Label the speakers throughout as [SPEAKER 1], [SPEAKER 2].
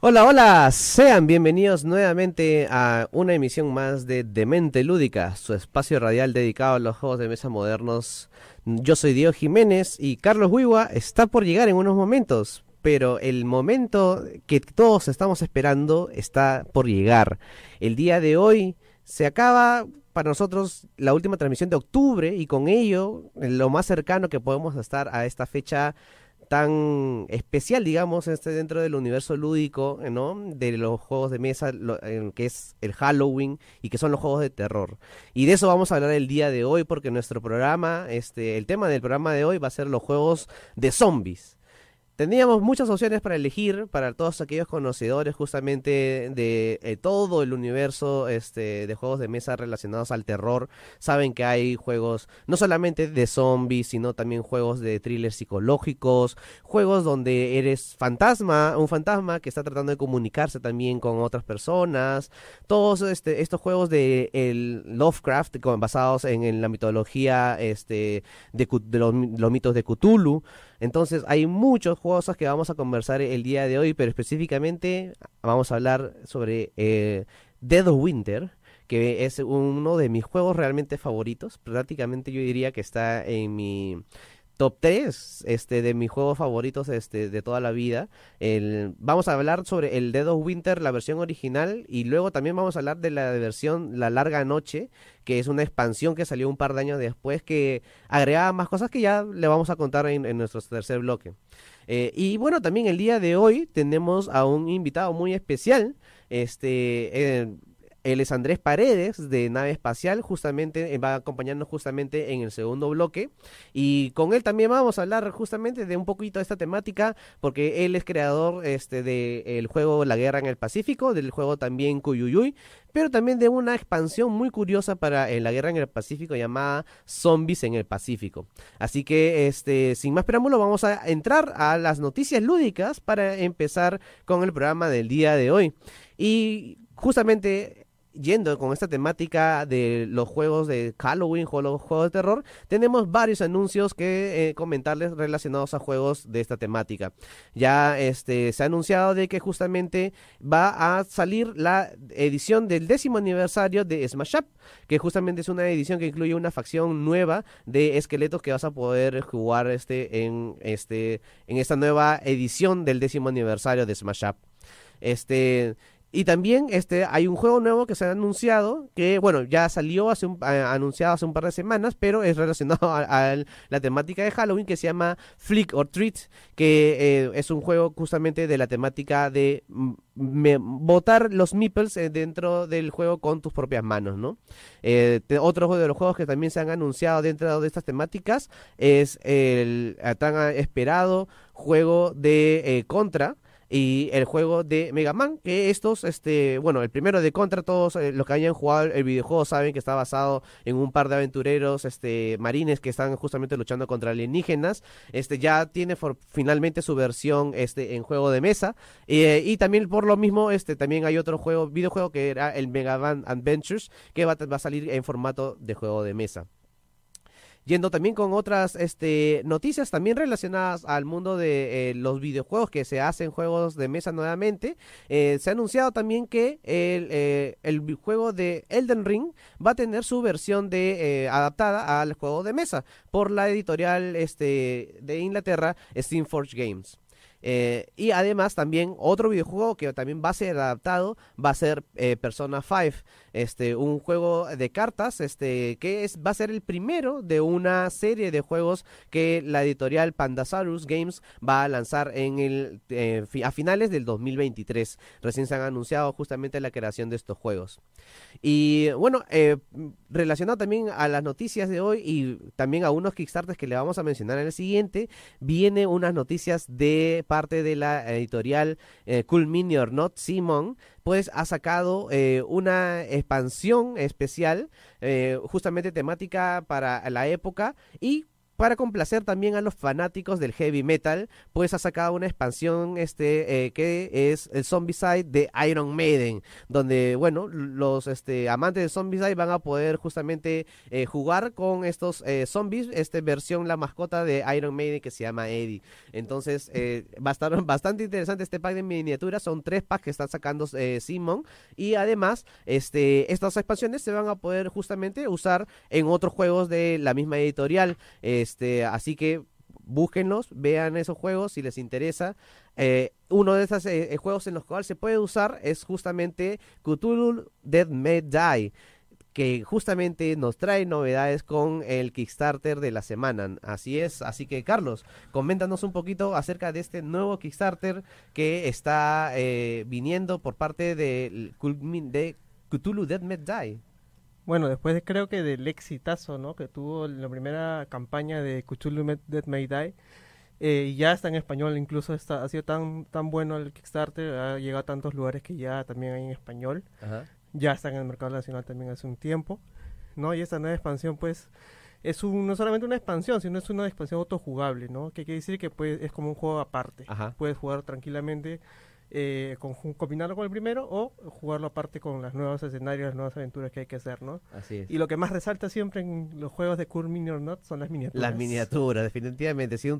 [SPEAKER 1] Hola, hola, sean bienvenidos nuevamente a una emisión más de Demente Lúdica, su espacio radial dedicado a los juegos de mesa modernos. Yo soy Diego Jiménez y Carlos Huigua está por llegar en unos momentos, pero el momento que todos estamos esperando está por llegar. El día de hoy se acaba para nosotros la última transmisión de octubre y con ello lo más cercano que podemos estar a esta fecha tan especial, digamos, este dentro del universo lúdico, ¿no? De los juegos de mesa, que es el Halloween y que son los juegos de terror. Y de eso vamos a hablar el día de hoy, porque nuestro programa, este, el tema del programa de hoy va a ser los juegos de zombies. Teníamos muchas opciones para elegir para todos aquellos conocedores justamente de eh, todo el universo este, de juegos de mesa relacionados al terror. Saben que hay juegos no solamente de zombies, sino también juegos de thrillers psicológicos, juegos donde eres fantasma, un fantasma que está tratando de comunicarse también con otras personas. Todos este, estos juegos de Lovecraft basados en, la mitología este, de, los, los mitos de Cthulhu. Entonces hay muchos juegos que vamos a conversar el día de hoy, pero específicamente vamos a hablar sobre eh, Dead of Winter, que es uno de mis juegos realmente favoritos. Prácticamente yo diría que está en mi top 3 este, de mis juegos favoritos este, de toda la vida. El, vamos a hablar sobre el Dead of Winter, la versión original, y luego también vamos a hablar de la versión La Larga Noche, que es una expansión que salió un par de años después, que agregaba más cosas que ya le vamos a contar en, nuestro tercer bloque. Eh, y bueno, también el día de hoy tenemos a un invitado muy especial. Este, eh, él es Andrés Paredes de Nave Espacial, justamente eh, va a acompañarnos justamente en el segundo bloque. Y con él también vamos a hablar justamente de un poquito de esta temática, porque él es creador este, del juego La Guerra en el Pacífico, del juego también Cuyuyuy, pero también de una expansión muy curiosa para eh, la Guerra en el Pacífico llamada Zombies en el Pacífico. Así que, este, sin más preámbulo, vamos a entrar a las noticias lúdicas para empezar con el programa del día de hoy. Y justamente yendo con esta temática de los juegos de Halloween los juegos de terror, tenemos varios anuncios que eh, comentarles relacionados a juegos de esta temática. Ya este se ha anunciado de que justamente va a salir la edición del décimo aniversario de Smash Up, que justamente es una edición que incluye una facción nueva de esqueletos que vas a poder jugar este en este en esta nueva edición del décimo aniversario de Smash Up. Este y también este, hay un juego nuevo que se ha anunciado, que bueno, ya salió un, anunciado hace un par de semanas, pero es relacionado a, la temática de Halloween que se llama Flick or Treat, que eh, es un juego justamente de la temática de botar los meeples eh, dentro del juego con tus propias manos, ¿no? Eh, otro de los juegos que también se han anunciado dentro de estas temáticas es el tan esperado juego de Contra, y el juego de Mega Man, que estos, este, bueno, el primero de Contra, todos eh, los que hayan jugado el videojuego saben que está basado en un par de aventureros, este, marines que están justamente luchando contra alienígenas, este, ya tiene finalmente su versión, este, en juego de mesa, eh, y también por lo mismo, este, también hay otro juego, videojuego que era el Mega Man Adventures, que va a salir en formato de juego de mesa. Yendo también con otras este, noticias también relacionadas al mundo de eh, los videojuegos que se hacen juegos de mesa nuevamente. Eh, se ha anunciado también que el, eh, el, juego de Elden Ring va a tener su versión de adaptada al juego de mesa por la editorial este, de Inglaterra, Steamforge Games. y además también otro videojuego que también va a ser adaptado va a ser Persona 5 este, un juego de cartas, este, que es, va a ser el primero de una serie de juegos que la editorial Pandasaurus Games va a lanzar en el, eh, a finales del 2023. Recién se han anunciado justamente la creación de estos juegos. Y bueno, eh, relacionado también a las noticias de hoy y también a unos Kickstarters que le vamos a mencionar en el siguiente, viene unas noticias de parte de la editorial eh, Cool Mini Not Simon, pues ha sacado eh, una expansión especial, eh, justamente temática para la época y para complacer también a los fanáticos del heavy metal, pues ha sacado una expansión este eh, que es el Zombicide de Iron Maiden, donde bueno, los este amantes de Zombicide van a poder justamente eh, jugar con estos eh, zombies, esta versión la mascota de Iron Maiden que se llama Eddie. Entonces, estar bastante interesante este pack de miniaturas, son tres packs que están sacando Simon y además este estas expansiones se van a poder justamente usar en otros juegos de la misma editorial. Este, así que búsquenlos, vean esos juegos si les interesa. Eh, uno de esos eh, juegos en los cuales se puede usar es justamente Cthulhu Dead May Die que justamente nos trae novedades con el Kickstarter de la semana. Así es, así que Carlos, coméntanos un poquito acerca de este nuevo Kickstarter que está eh, viniendo por parte de, de Cthulhu Dead May Die.
[SPEAKER 2] Bueno, después de, creo que del exitazo ¿no? que tuvo la primera campaña de Cthulhu Dead May Die, eh, ya está en español, incluso está, ha sido tan, tan bueno el Kickstarter, ha llegado a tantos lugares que ya también hay en español. Ya está en el mercado nacional también hace un tiempo. ¿no? Y esta nueva expansión, pues, es un, no solamente una expansión, sino es una expansión autojugable, ¿no? Que quiere decir que pues, es como un juego aparte. Puedes jugar tranquilamente eh, con, combinarlo con el primero o jugarlo aparte con los nuevos escenarios, las nuevas aventuras que hay que hacer, ¿no?
[SPEAKER 1] Así es.
[SPEAKER 2] Y lo que más resalta siempre en los juegos de Cool Mini or Not son las miniaturas.
[SPEAKER 1] Las miniaturas, definitivamente. Si,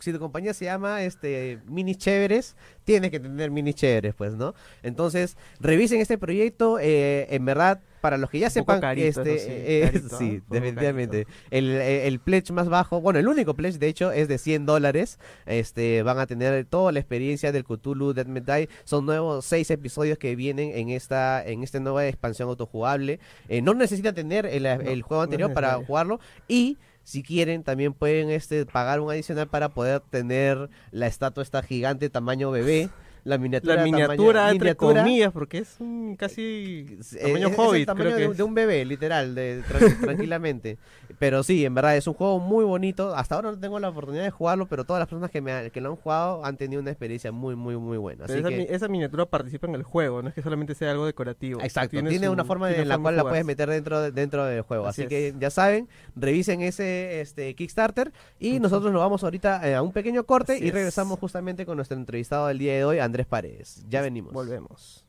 [SPEAKER 1] si tu compañía se llama este Mini Chéveres, tienes que tener Mini Chéveres, pues, ¿no? Entonces, revisen este proyecto, eh, en verdad para los que ya sepan, este, sí, definitivamente. El, el, pledge más bajo, bueno, el único pledge de hecho es de 100 dólares. Este, van a tener toda la experiencia del Cthulhu Dead Metal. Son nuevos seis episodios que vienen en esta, en esta nueva expansión autojugable. Eh, no necesitan tener el, el juego anterior para jugarlo y si quieren también pueden este pagar un adicional para poder tener la estatua esta gigante tamaño bebé la miniatura.
[SPEAKER 2] La miniatura, entre comillas, porque es un casi
[SPEAKER 1] eh, tamaño hobbit. el tamaño de, un bebé, literal, de, tranquilamente. pero sí, en verdad es un juego muy bonito. Hasta ahora no tengo la oportunidad de jugarlo, pero todas las personas que, me, que lo han jugado han tenido una experiencia muy, muy, muy buena.
[SPEAKER 2] esa, esa, miniatura participa en el juego, no es que solamente sea algo decorativo.
[SPEAKER 1] Exacto, tiene, una forma en la cual la puedes meter dentro, dentro del juego. Así, que ya saben, revisen ese este Kickstarter y nosotros nos vamos ahorita eh, a un pequeño corte y regresamos justamente con nuestro entrevistado del día de hoy, Andrés Andrés Paredes. Ya venimos.
[SPEAKER 2] Volvemos.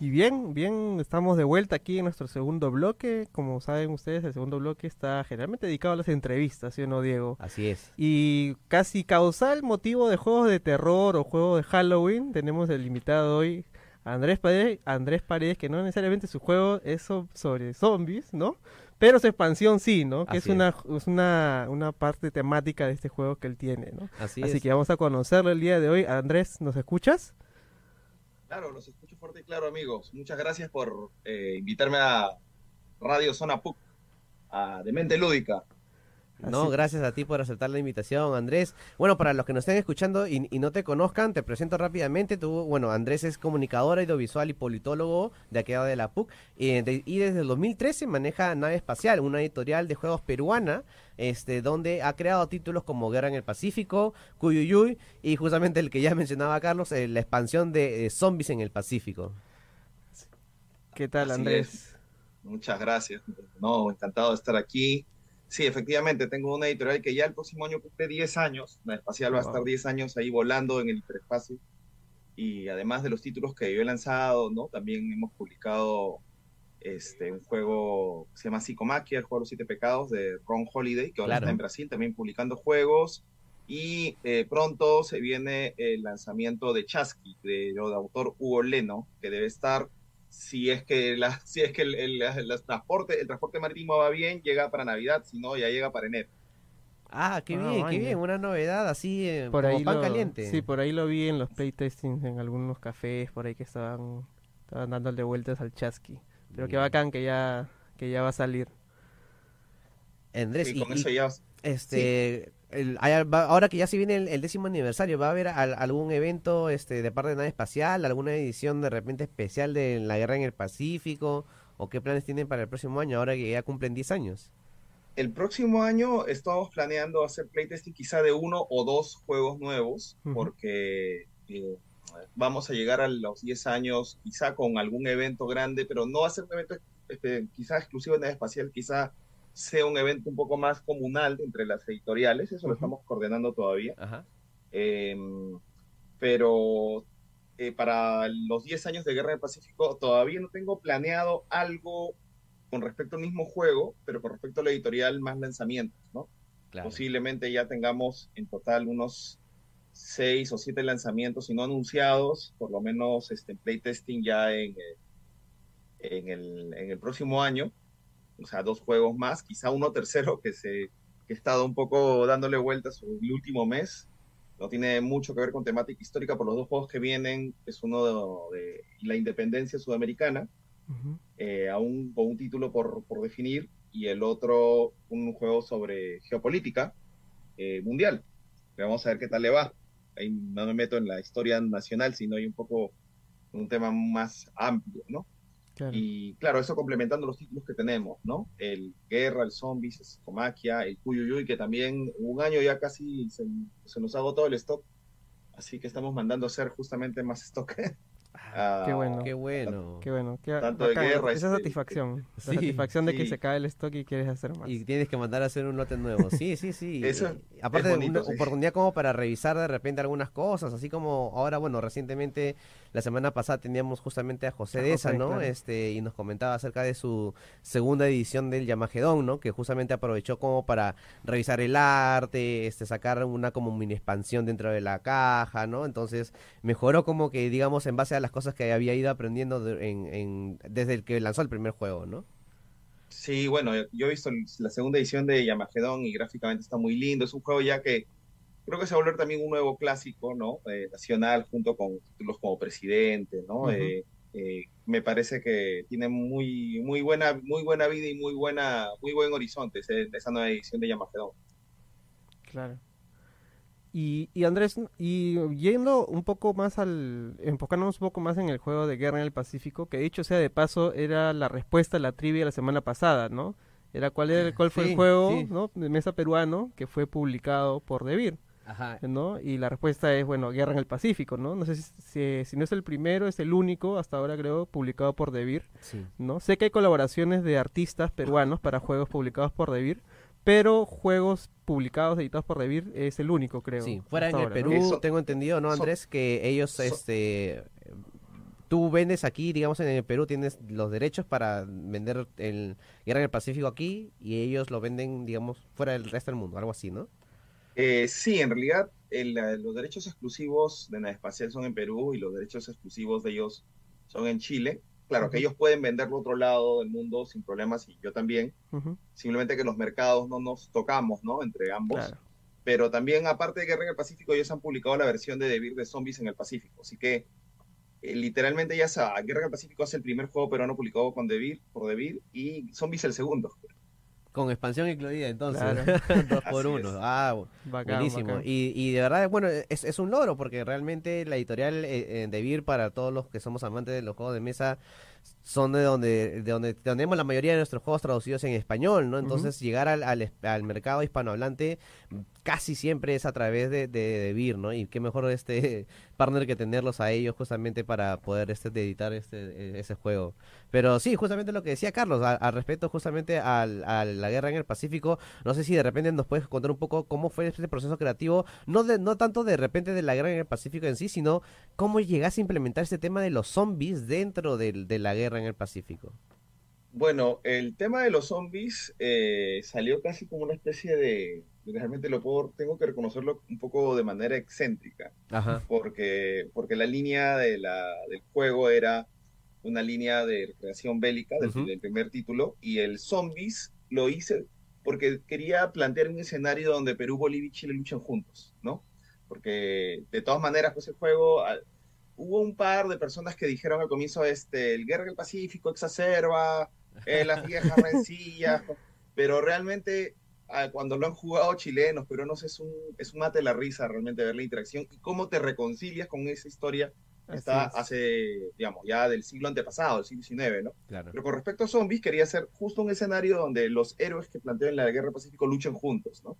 [SPEAKER 2] Y bien, bien, estamos de vuelta aquí en nuestro segundo bloque. Como saben ustedes, el segundo bloque está generalmente dedicado a las entrevistas, ¿sí o no, Diego?
[SPEAKER 1] Así es.
[SPEAKER 2] Y casi causal motivo de juegos de terror o juegos de Halloween, tenemos el invitado hoy, Andrés Paredes, Andrés Paredes, que no necesariamente su juego es sobre zombies, ¿no? Pero su expansión sí, ¿no? Que es, una, es una, una, parte temática de este juego que él tiene, ¿no?
[SPEAKER 1] Así,
[SPEAKER 2] Así que vamos a conocerlo el día de hoy. Andrés, ¿nos escuchas?
[SPEAKER 3] Claro, los escucho fuerte y claro, amigos. Muchas gracias por eh, invitarme a Radio Zona PUC, a Demente Lúdica.
[SPEAKER 1] No, gracias a ti por aceptar la invitación, Andrés. Bueno, para los que nos estén escuchando y, no te conozcan, te presento rápidamente. Tú, bueno, Andrés es comunicador audiovisual y politólogo de aquí de la PUC y, desde el 2013 maneja Nave Espacial, una editorial de juegos peruana, este, donde ha creado títulos como Guerra en el Pacífico, Cuyuyuy y justamente el que ya mencionaba Carlos, eh, la expansión de Zombies en el Pacífico.
[SPEAKER 2] ¿Qué tal, Andrés?
[SPEAKER 3] Muchas gracias. No, encantado de estar aquí. Sí, efectivamente, tengo una editorial que ya el próximo año cumple 10 años. La espacial va a estar 10 años ahí volando en el hiperespacio. Y además de los títulos que yo he lanzado, ¿no? También hemos publicado este, un juego que se llama Psicomaquia, el juego de los siete pecados de Ron Holiday, que ahora está en Brasil también publicando juegos. Y eh, pronto se viene el lanzamiento de Chasqui, de, de autor Hugo Leno, que debe estar si es que la, si es que el, transporte el transporte marítimo va bien llega para navidad si no ya llega para enero.
[SPEAKER 1] Ah qué ah, bien qué bien una novedad así eh,
[SPEAKER 2] por como ahí pan caliente. sí por ahí lo vi en los playtestings en algunos cafés por ahí que estaban estaban dándole vueltas al chasqui. Pero qué bacán que ya que ya va a salir.
[SPEAKER 1] Andrés y, con eso ya este ahora que ya se viene el, décimo aniversario, ¿va a haber algún evento este, de parte de nave espacial, alguna edición de repente especial de la guerra en el Pacífico? ¿O qué planes tienen para el próximo año, ahora que ya cumplen 10 años?
[SPEAKER 3] El próximo año estamos planeando hacer playtesting quizá de uno o dos juegos nuevos, porque eh, vamos a llegar a los 10 años quizá con algún evento grande, pero no va a ser un evento este, quizá exclusivo de nave espacial, quizá sea un evento un poco más comunal entre las editoriales, eso lo estamos coordinando todavía. Em, pero eh, para los 10 años de Guerra del Pacífico todavía no tengo planeado algo con respecto al mismo juego, pero con respecto a la editorial más lanzamientos, ¿no? Posiblemente ya tengamos en total unos seis o siete lanzamientos, si no anunciados, por lo menos este, playtesting ya en, eh, en, el, en el próximo año. O sea, dos juegos más, quizá uno tercero que se que he estado un poco dándole vueltas el último mes. No tiene mucho que ver con temática histórica, por los dos juegos que vienen es uno de, la independencia sudamericana, eh, aún con un título por, por, definir, y el otro un juego sobre geopolítica eh, mundial. Vamos a ver qué tal le va ahí no me meto en la historia nacional, sino hay un poco un tema más amplio, ¿no? Y claro, eso complementando los títulos que tenemos, ¿no? El Guerra, el Zombies, el Psicomaquia, el Cuyuyuy, que también un año ya casi se, se nos agotó el stock, así que estamos mandando a hacer justamente más stock
[SPEAKER 2] Ah, qué bueno.
[SPEAKER 1] Qué bueno.
[SPEAKER 2] Qué bueno. Tanto de guerra. Esa satisfacción. la satisfacción de que se cae el stock y quieres hacer más.
[SPEAKER 1] Y tienes que mandar a hacer un lote nuevo. Sí, sí, sí. aparte de una oportunidad como para revisar de repente algunas cosas, así como ahora, bueno, recientemente, la semana pasada teníamos justamente a José Deza, ¿no? Este, y nos comentaba acerca de su segunda edición del Yamagedón, ¿no? Que justamente aprovechó como para revisar el arte, este, sacar una como mini expansión dentro de la caja, ¿no? Entonces, mejoró como que, digamos, en base a las cosas que había ido aprendiendo en, desde el que lanzó el primer juego, ¿no?
[SPEAKER 3] Sí, bueno, yo he visto la segunda edición de Yamagedon y gráficamente está muy lindo. Es un juego ya que creo que se va a volver también un nuevo clásico, ¿no? Eh, nacional, junto con títulos como Presidente, ¿no? Eh, eh, me parece que tiene muy, muy, buena, muy buena vida y muy, buena, muy buen horizonte esa nueva edición de Yamagedon.
[SPEAKER 2] Claro. Y, y, Andrés, y yendo un poco más al, enfocándonos un poco más en el juego de Guerra en el Pacífico, que dicho sea de paso, era la respuesta a la trivia la semana pasada, ¿no? Era cuál, era, cuál fue el juego ¿no? de mesa peruano que fue publicado por Debir. Ajá. ¿no? Y la respuesta es, bueno, Guerra en el Pacífico, ¿no? No sé si, si, no es el primero, es el único, hasta ahora creo, publicado por Debir, ¿no? Sé que hay colaboraciones de artistas peruanos para juegos publicados por Debir, pero juegos publicados, editados por Revir, es el único, creo.
[SPEAKER 1] Sí, fuera en el Perú, tengo entendido, ¿no, Andrés? que ellos, este, tú vendes aquí, digamos, en el Perú tienes los derechos para vender el Guerra en el Pacífico aquí y ellos lo venden, digamos, fuera del resto del mundo, algo así, ¿no?
[SPEAKER 3] Eh, sí, en realidad los derechos exclusivos de Nave Espacial son en Perú y los derechos exclusivos de ellos son en Chile. Claro, que ellos pueden venderlo a otro lado del mundo sin problemas y yo también. Simplemente que los mercados no nos tocamos, ¿no? Entre ambos. Pero también, aparte de Guerra en el Pacífico, ellos han publicado la versión de Devir de Zombies en el Pacífico. Así que eh, literalmente ya sabe, Guerra en el Pacífico es el primer juego peruano publicado con Devir, por Devir y Zombies el segundo.
[SPEAKER 1] Con expansión incluida, entonces. Dos por uno. Ah, buenísimo. Y, y, de verdad, bueno, es, es, un logro porque realmente la editorial eh, eh de Vir, para todos los que somos amantes de los juegos de mesa, son de donde, de donde tenemos la mayoría de nuestros juegos traducidos en español, ¿no? Entonces, llegar al, al, al, mercado hispanohablante casi siempre es a través de, de, Vir, ¿no? Y qué mejor este partner que tenerlos a ellos justamente para poder este editar este e, ese juego. Pero sí, justamente lo que decía Carlos, al respecto justamente a la guerra en el Pacífico, no sé si de repente nos puedes contar un poco cómo fue este proceso creativo, no de, no tanto de repente de la guerra en el Pacífico en sí, sino cómo llegaste a implementar este tema de los zombies dentro de, de la guerra en el Pacífico.
[SPEAKER 3] Bueno, el tema de los zombies eh, salió casi como una especie de, realmente lo puedo, tengo que reconocerlo un poco de manera excéntrica, porque porque la línea de la, del juego era una línea de recreación bélica del, primer título y el zombies lo hice porque quería plantear un escenario donde Perú, Bolivia y Chile luchan juntos, ¿no? Porque de todas maneras, pues el juego hubo un par de personas que dijeron al comienzo este el guerra del Pacífico exacerba eh, las viejas rencillas, pero realmente ah, cuando lo han jugado chilenos, peruanos, es un, es un mate de la risa realmente ver la interacción y cómo te reconcilias con esa historia que está hace, digamos, ya del siglo antepasado, del siglo XIX, ¿no? Pero con respecto a zombies, quería hacer justo un escenario donde los héroes que plantean la Guerra Pacífico luchen juntos, ¿no?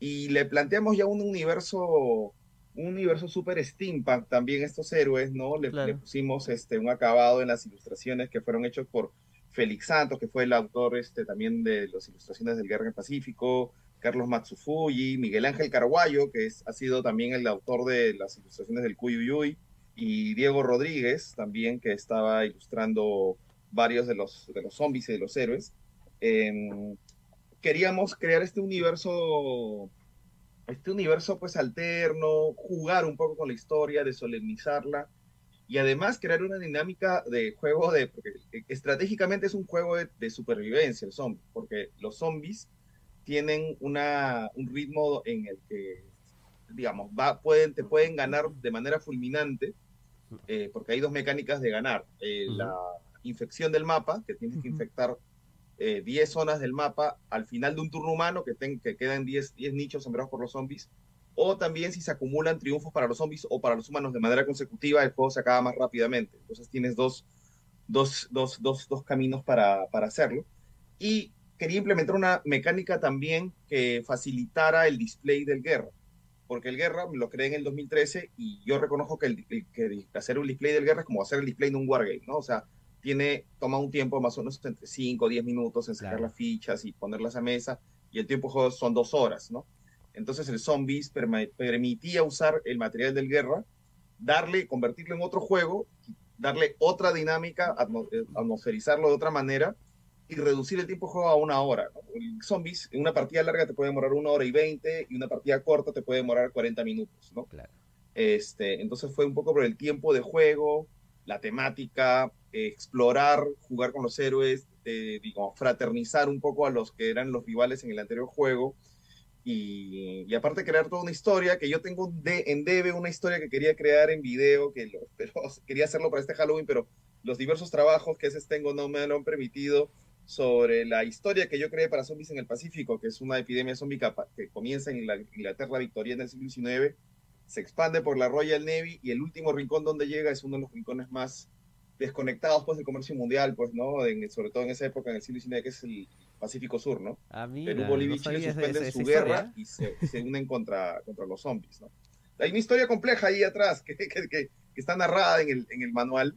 [SPEAKER 3] Y le planteamos ya un universo un universo súper steampunk también estos héroes, ¿no? Le, le, pusimos este, un acabado en las ilustraciones que fueron hechos por Félix Santos, que fue el autor este, también de las ilustraciones del Guerra en el Pacífico, Carlos Matsufuji, Miguel Ángel Carguayo, que es, ha sido también el autor de las ilustraciones del Cuyuyuy, y Diego Rodríguez, también, que estaba ilustrando varios de los, de los zombies y de los héroes. Em, queríamos crear este universo, este universo pues alterno, jugar un poco con la historia, de solemnizarla y además crear una dinámica de juego de, porque estratégicamente es un juego de, supervivencia el zombie, porque los zombies tienen una, un ritmo en el que, digamos, va, pueden, te pueden ganar de manera fulminante, eh, porque hay dos mecánicas de ganar. Eh, la infección del mapa, que tienes que infectar 10 eh, zonas del mapa al final de un turno humano, que, que quedan 10, 10 nichos sembrados por los zombies, o también si se acumulan triunfos para los zombies o para los humanos de manera consecutiva, el juego se acaba más rápidamente. Entonces tienes dos, dos, dos, dos, dos caminos para, para hacerlo. Y quería implementar una mecánica también que facilitara el display del guerra, porque el guerra lo creé en el 2013 y yo reconozco que, el, que hacer un display del guerra es como hacer el display de un wargame, ¿no? O sea, tiene, toma un tiempo más o menos entre 5 o 10 minutos en sacar las fichas y ponerlas a mesa, y el tiempo de juego son dos horas, ¿no? Entonces el Zombies permitía usar el material del guerra, darle, convertirlo en otro juego, darle otra dinámica, eh, atmosferizarlo de otra manera y reducir el tiempo de juego a una hora. El Zombies, en una partida larga te puede demorar una hora y veinte y una partida corta te puede demorar 40 minutos, ¿no? Claro. Este, entonces fue un poco por el tiempo de juego, la temática, explorar, jugar con los héroes, eh, fraternizar un poco a los que eran los rivales en el anterior juego y, aparte crear toda una historia, que yo tengo de, en debe una historia que quería crear en video, que lo, pero quería hacerlo para este Halloween, pero los diversos trabajos que ese tengo no me lo han permitido sobre la historia que yo creé para zombies en el Pacífico, que es una epidemia zombie que comienza en la Inglaterra victoriana del siglo XIX, se expande por la Royal Navy y el último rincón donde llega es uno de los rincones más desconectados pues del comercio mundial, pues, ¿no? sobre todo en esa época, en el siglo XIX, que es el Pacífico Sur, ¿no?
[SPEAKER 1] Ah,
[SPEAKER 3] Perú, Bolivia y Chile suspenden su guerra y se, unen contra, contra los zombies, ¿no? Hay una historia compleja ahí atrás que, que, que, está narrada en el, en el manual.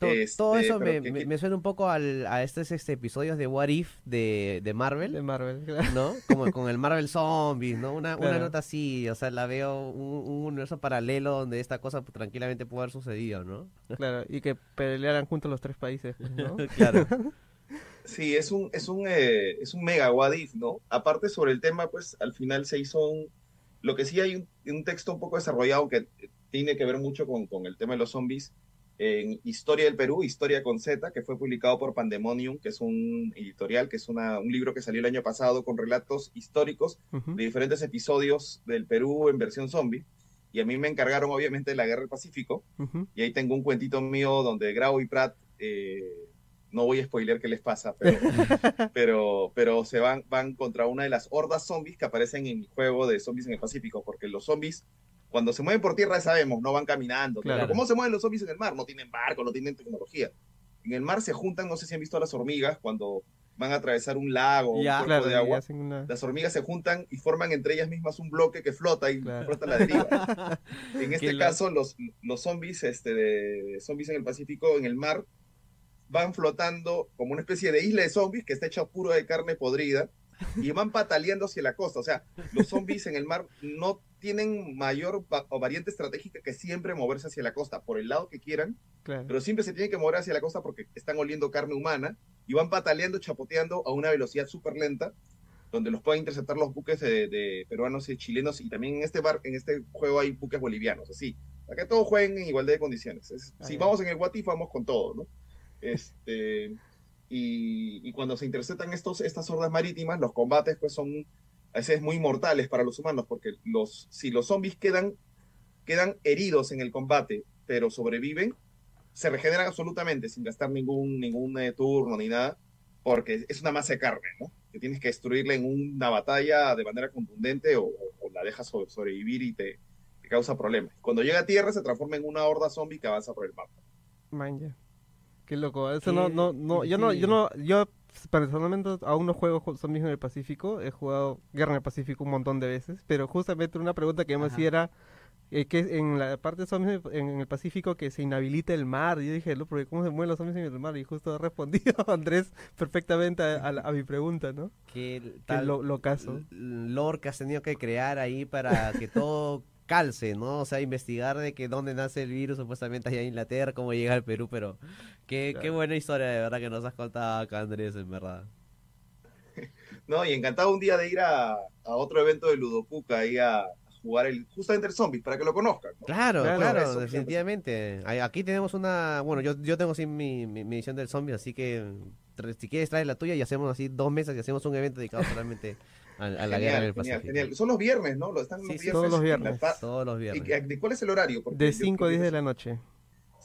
[SPEAKER 1] Este, todo, eso me, me, suena un poco al, a estos este, episodios de What If de, de Marvel.
[SPEAKER 2] De Marvel, claro.
[SPEAKER 1] ¿No? Como con el Marvel Zombies, ¿no? Una, una nota así, o sea, la veo un, un, universo paralelo donde esta cosa tranquilamente puede haber sucedido, ¿no?
[SPEAKER 2] Claro, y que pelearan juntos los tres países, ¿no?
[SPEAKER 1] claro.
[SPEAKER 3] Sí, es un, es un, eh, es un mega wadif, ¿no? Aparte sobre el tema, pues al final se hizo un... Lo que sí hay un, un texto un poco desarrollado que tiene que ver mucho con, con, el tema de los zombies en Historia del Perú, Historia con Z, que fue publicado por Pandemonium, que es un editorial, que es una, un libro que salió el año pasado con relatos históricos de diferentes episodios del Perú en versión zombie. Y a mí me encargaron obviamente de la Guerra del Pacífico. Y ahí tengo un cuentito mío donde Grau y Pratt eh, no voy a spoiler qué les pasa, pero, pero, pero se van, van contra una de las hordas zombies que aparecen en mi juego de zombies en el Pacífico, porque los zombies, cuando se mueven por tierra, sabemos, no van caminando. ¿Cómo se mueven los zombies en el mar? No tienen barco, no tienen tecnología. En el mar se juntan, no sé si han visto a las hormigas, cuando van a atravesar un lago, un cuerpo de agua. Las hormigas se juntan y forman entre ellas mismas un bloque que flota y flota la deriva. en este caso, los, los zombies, este, de zombies en el Pacífico, en el mar, van flotando como una especie de isla de zombies que está hecha puro de carne podrida y van pataleando hacia la costa. O sea, los zombies en el mar no tienen mayor o variante estratégica que siempre moverse hacia la costa, por el lado que quieran, pero siempre se tienen que mover hacia la costa porque están oliendo carne humana y van pataleando, chapoteando a una velocidad súper lenta, donde los pueden interceptar los buques de, peruanos y chilenos, y también en este bar, en este juego hay buques bolivianos, así, para que todos jueguen en igualdad de condiciones. si vamos en el Watif, vamos con todo, ¿no? Este, y, cuando se interceptan estos, estas hordas marítimas, los combates pues son a veces muy mortales para los humanos, porque los, si los zombies quedan, quedan heridos en el combate, pero sobreviven, se regeneran absolutamente sin gastar ningún, ningún eh, turno ni nada, porque es una masa de carne, ¿no? Que tienes que destruirla en una batalla de manera contundente o, la dejas sobrevivir y te, causa problemas. Cuando llega a tierra se transforma en una horda zombie que avanza por el mapa.
[SPEAKER 2] Qué loco, eso no, no, no, yo no, yo no, yo personalmente aún no juego zombies en el Pacífico, he jugado Guerra en el Pacífico un montón de veces, pero justamente una pregunta que me hacía era, eh, que en la parte de zombies en el Pacífico que se inhabilita el mar. Y yo dije, ¿no? porque ¿cómo se mueven los zombies en el mar? Y justo ha respondido Andrés perfectamente a, a mi pregunta, ¿no?
[SPEAKER 1] Que tal lo,
[SPEAKER 2] lo caso.
[SPEAKER 1] Lore que has tenido que crear ahí para que todo calce, ¿no? O sea, investigar de que dónde nace el virus, supuestamente allá en Inglaterra, cómo llega al Perú, pero qué, qué buena historia de verdad que nos has contado acá, Andrés, en verdad.
[SPEAKER 3] No, y encantado un día de ir a, a otro evento de Ludopuca, ahí a, jugar el, justamente el Zombies, para que lo conozcan.
[SPEAKER 1] Claro, claro, definitivamente. Aquí tenemos una, bueno, yo, yo tengo sí mi, mi, edición del Zombies, así que si quieres traer la tuya y hacemos así dos meses y hacemos un evento dedicado solamente a, la guerra del Pacífico. Genial,
[SPEAKER 3] Son los viernes, ¿no? Están
[SPEAKER 2] los viernes. Todos los viernes.
[SPEAKER 1] Todos los viernes.
[SPEAKER 3] ¿Y, ¿Cuál es el horario?
[SPEAKER 2] de 5 a 10 de la noche.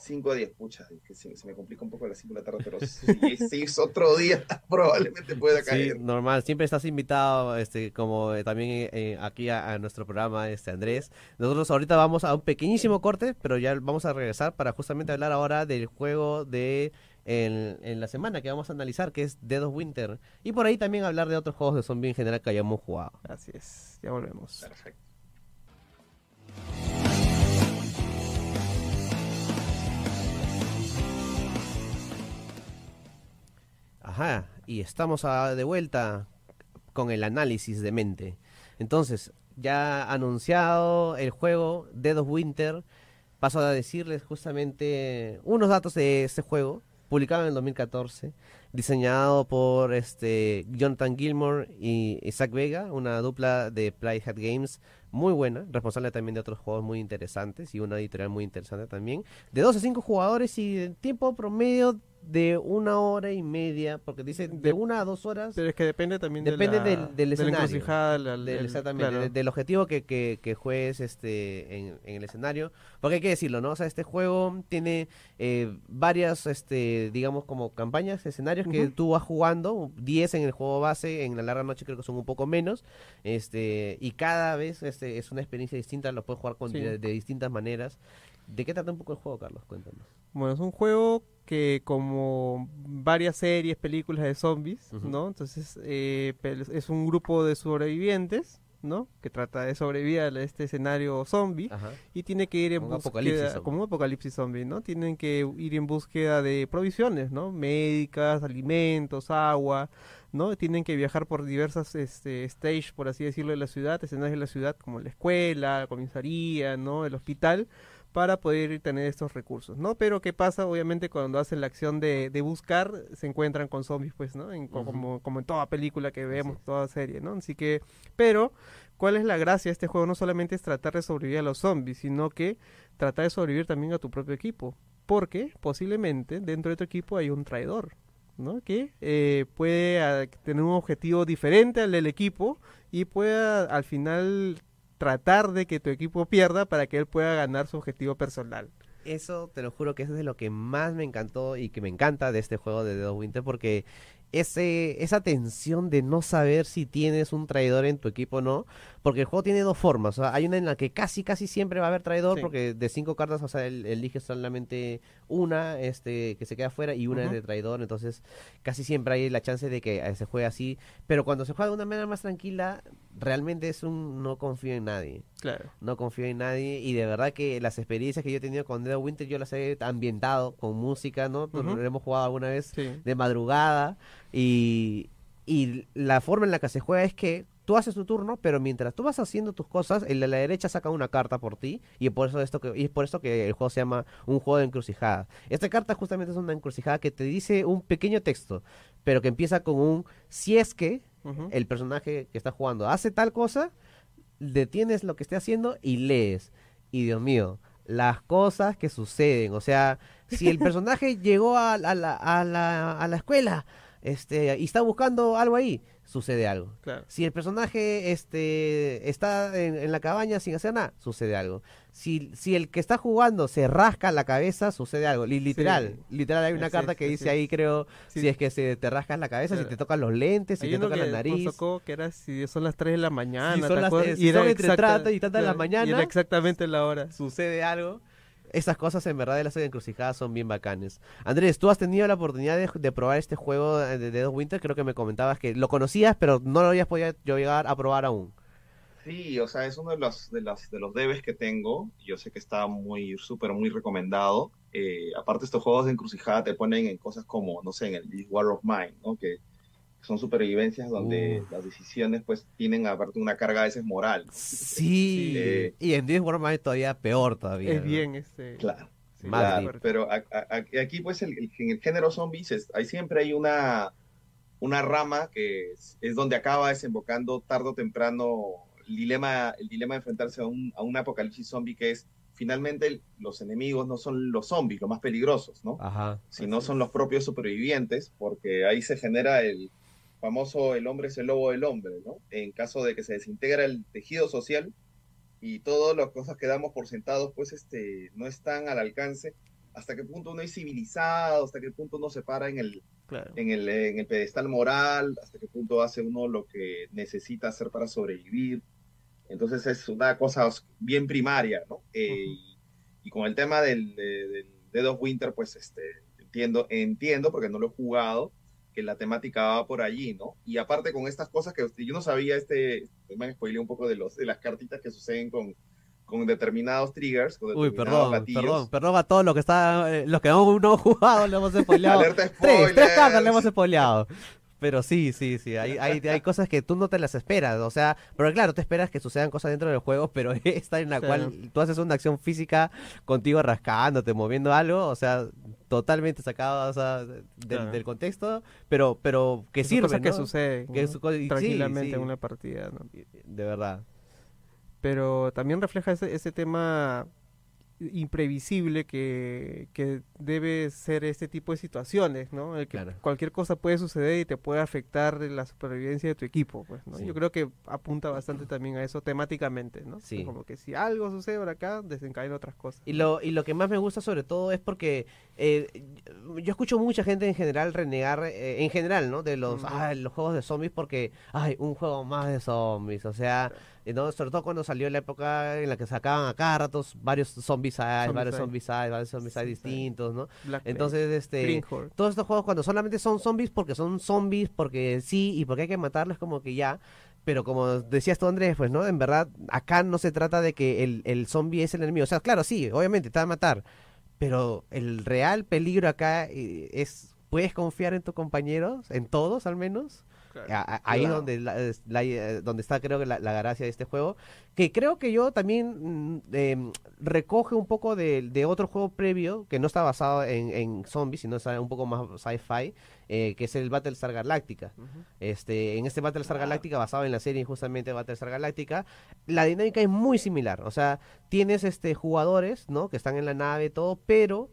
[SPEAKER 3] 5 a 10, pucha, que se, me complica un poco la 5 de la tarde, pero si, es otro día, probablemente pueda caer.
[SPEAKER 1] Sí, normal, siempre estás invitado, este, como eh, también eh, aquí a, nuestro programa, este Andrés. Nosotros ahorita vamos a un pequeñísimo corte, pero ya vamos a regresar para justamente hablar ahora del juego de en, en la semana que vamos a analizar, que es Dead of Winter. Y por ahí también hablar de otros juegos de zombie en general que hayamos jugado.
[SPEAKER 2] Así es, ya volvemos.
[SPEAKER 3] Perfecto.
[SPEAKER 1] Ajá, y estamos de vuelta con el análisis de mente. Entonces, ya anunciado el juego Dead of Winter, paso a decirles justamente unos datos de este juego, publicado en el 2014, diseñado por este Jonathan Gilmore y Isaac Vega, una dupla de Playhead Games muy buena, responsable también de otros juegos muy interesantes y una editorial muy interesante también, de 2 a 5 jugadores y de tiempo promedio de una hora y media, porque dice de una a dos horas.
[SPEAKER 2] Pero es que depende también
[SPEAKER 1] depende
[SPEAKER 2] de
[SPEAKER 1] del, del escenario.
[SPEAKER 2] del,
[SPEAKER 1] exactamente, del objetivo que, que, que juegues este, en, en, el escenario. Porque hay que decirlo, ¿no? O sea, este juego tiene eh, varias, este, digamos, como campañas, escenarios que tú vas jugando, 10 en el juego base, en la larga noche creo que son un poco menos, este, y cada vez este, es una experiencia distinta, lo puedes jugar con, de, de distintas maneras. ¿De qué trata un poco el juego, Carlos? Cuéntanos.
[SPEAKER 2] Bueno, es un juego que como varias series, películas de zombies, ¿no? Entonces eh, es un grupo de sobrevivientes, ¿no? Que trata de sobrevivir a este escenario zombie y tiene que ir en búsqueda, como un apocalipsis zombie, ¿no? Tienen que ir en búsqueda de provisiones, ¿no? Médicas, alimentos, agua, ¿no? Tienen que viajar por diversas este, stages, por así decirlo, de la ciudad, escenarios de la ciudad como la escuela, la comisaría, ¿no? El hospital para poder tener estos recursos, ¿no? Pero ¿qué pasa? Obviamente cuando hacen la acción de, de buscar, se encuentran con zombies, pues, ¿no? como, como en toda película que vemos, toda serie, ¿no? Así que, pero, ¿cuál es la gracia de este juego? No solamente es tratar de sobrevivir a los zombies, sino que tratar de sobrevivir también a tu propio equipo. Porque posiblemente dentro de tu equipo hay un traidor, ¿no? Que eh, puede ah, tener un objetivo diferente al del equipo y pueda al final tratar de que tu equipo pierda para que él pueda ganar su objetivo personal.
[SPEAKER 1] Eso te lo juro que eso es de lo que más me encantó y que me encanta de este juego de Dead Winter porque esa tensión de no saber si tienes un traidor en tu equipo o no, porque el juego tiene dos formas. hay una en la que casi, casi siempre va a haber traidor, porque de cinco cartas, o sea, él elige solamente una este, que se queda fuera y una es de traidor. Entonces, casi siempre hay la chance de que eh, se juegue así. Pero cuando se juega de una manera más tranquila, realmente es un no confío en nadie.
[SPEAKER 2] Claro.
[SPEAKER 1] No confío en nadie. Y de verdad que las experiencias que yo he tenido con Dead Winter, yo las he ambientado con música, ¿no? Lo hemos jugado alguna vez de madrugada. Y, y la forma en la que se juega es que tú haces tu turno, pero mientras tú vas haciendo tus cosas, el de la derecha saca una carta por ti y por eso esto que y es por eso que el juego se llama un juego de encrucijada. Esta carta justamente es una encrucijada que te dice un pequeño texto, pero que empieza con un si es que el personaje que está jugando hace tal cosa, detienes lo que esté haciendo y lees. Y Dios mío, las cosas que suceden, o sea, si el personaje llegó a, la, a, la, a la escuela este, y está buscando algo ahí, sucede algo. Si el personaje este, está en, la cabaña sin hacer nada, sucede algo. Si, si el que está jugando se rasca la cabeza, sucede algo. literal, literal hay una carta que dice ahí, creo, si es que se te rascas la cabeza, si te tocan los lentes, si te tocan la nariz.
[SPEAKER 2] que era si son las 3 de la mañana,
[SPEAKER 1] son las, y era entre trata y tanta de la mañana. Y
[SPEAKER 2] era exactamente la hora.
[SPEAKER 1] Sucede algo esas cosas en verdad de las encrucijadas son bien bacanes. Andrés, tú has tenido la oportunidad de, probar este juego de Dead Winter, creo que me comentabas que lo conocías, pero no lo habías podido llegar a probar aún.
[SPEAKER 3] Sí, o sea, es uno de los, de los, de los debes que tengo. Yo sé que está muy, súper, muy recomendado. Eh, aparte, estos juegos de encrucijada te ponen en cosas como, no sé, en el War of Mine, ¿no? Son supervivencias donde las decisiones pues tienen aparte una carga a veces moral.
[SPEAKER 1] Sí, eh, y en This War of Mine todavía peor todavía.
[SPEAKER 2] Es bien este...
[SPEAKER 3] Claro. pero aquí pues el, en el género zombies hay siempre hay una, una rama que es, es donde acaba desembocando tarde o temprano el dilema, el dilema de enfrentarse a un, a un apocalipsis zombie que es finalmente los enemigos no son los zombies, los más peligrosos, ¿no?
[SPEAKER 1] Ajá,
[SPEAKER 3] sino son los propios supervivientes, porque ahí se genera el famoso el hombre es el lobo del hombre, ¿no? En caso de que se desintegra el tejido social y todas las cosas que damos por sentados, pues este, no están al alcance, hasta qué punto uno es civilizado, hasta qué punto uno se para en el, en, el, en el pedestal moral, hasta qué punto hace uno lo que necesita hacer para sobrevivir entonces es una cosa bien primaria, ¿no? Eh, y, con el tema del, Dead of Winter, pues este, entiendo, entiendo, porque no lo he jugado, que la temática va por allí, ¿no? Y aparte con estas cosas que yo no sabía, este, me spoileé un poco de, los, de las cartitas que suceden con, con determinados triggers. Con
[SPEAKER 1] Uy, perdón, perdón, perdón a todos los que está, eh, los que no hemos jugado, le hemos spoileado. tres, tres cartas le hemos spoileado. Pero sí, sí, sí, hay, hay, hay, cosas que tú no te las esperas, o sea, pero claro, te esperas que sucedan cosas dentro del juego, pero esta en la cual tú haces una acción física contigo rascándote, moviendo algo, o sea, totalmente sacado del, contexto, pero pero que sirve,
[SPEAKER 2] cosa que sucede tranquilamente en una partida,
[SPEAKER 1] De verdad.
[SPEAKER 2] Pero también refleja ese, ese tema imprevisible que, que, debe ser este tipo de situaciones, ¿no? que cualquier cosa puede suceder y te puede afectar la supervivencia de tu equipo, pues, ¿no? Yo creo que apunta bastante también a eso temáticamente, ¿no?
[SPEAKER 1] Sí.
[SPEAKER 2] Como que si algo sucede por acá, desencadena otras cosas.
[SPEAKER 1] Y lo, y lo que más me gusta sobre todo es porque eh, yo escucho mucha gente en general renegar, eh, en general, ¿no? De los, los juegos de zombies porque, ay, un juego más de zombies, o sea... ¿no? Sobre todo cuando salió la época en la que sacaban a cada ratos varios zombies varios zombies varios zombies distintos, ¿no? Entonces, este, todos estos juegos cuando solamente son zombies porque son zombies, porque sí y porque hay que matarlos como que ya, pero como decías tú Andrés, pues, ¿no? En verdad, acá no se trata de que el, el zombie es el enemigo, o sea, claro, sí, obviamente te va a matar, pero el real peligro acá eh, es, ¿puedes confiar en tus compañeros? ¿En todos al menos? Ahí es donde, eh, donde está creo que la, gracia de este juego, que creo que yo también mm, em, recoge un poco de, otro juego previo, que no está basado en, zombies, sino está un poco más sci-fi, eh, que es el Battlestar Galactica. este, en este Battlestar Galactica, basado en la serie justamente Battlestar Galactica, la dinámica es muy similar, o sea, tienes este jugadores, ¿no? Que están en la nave, todo, pero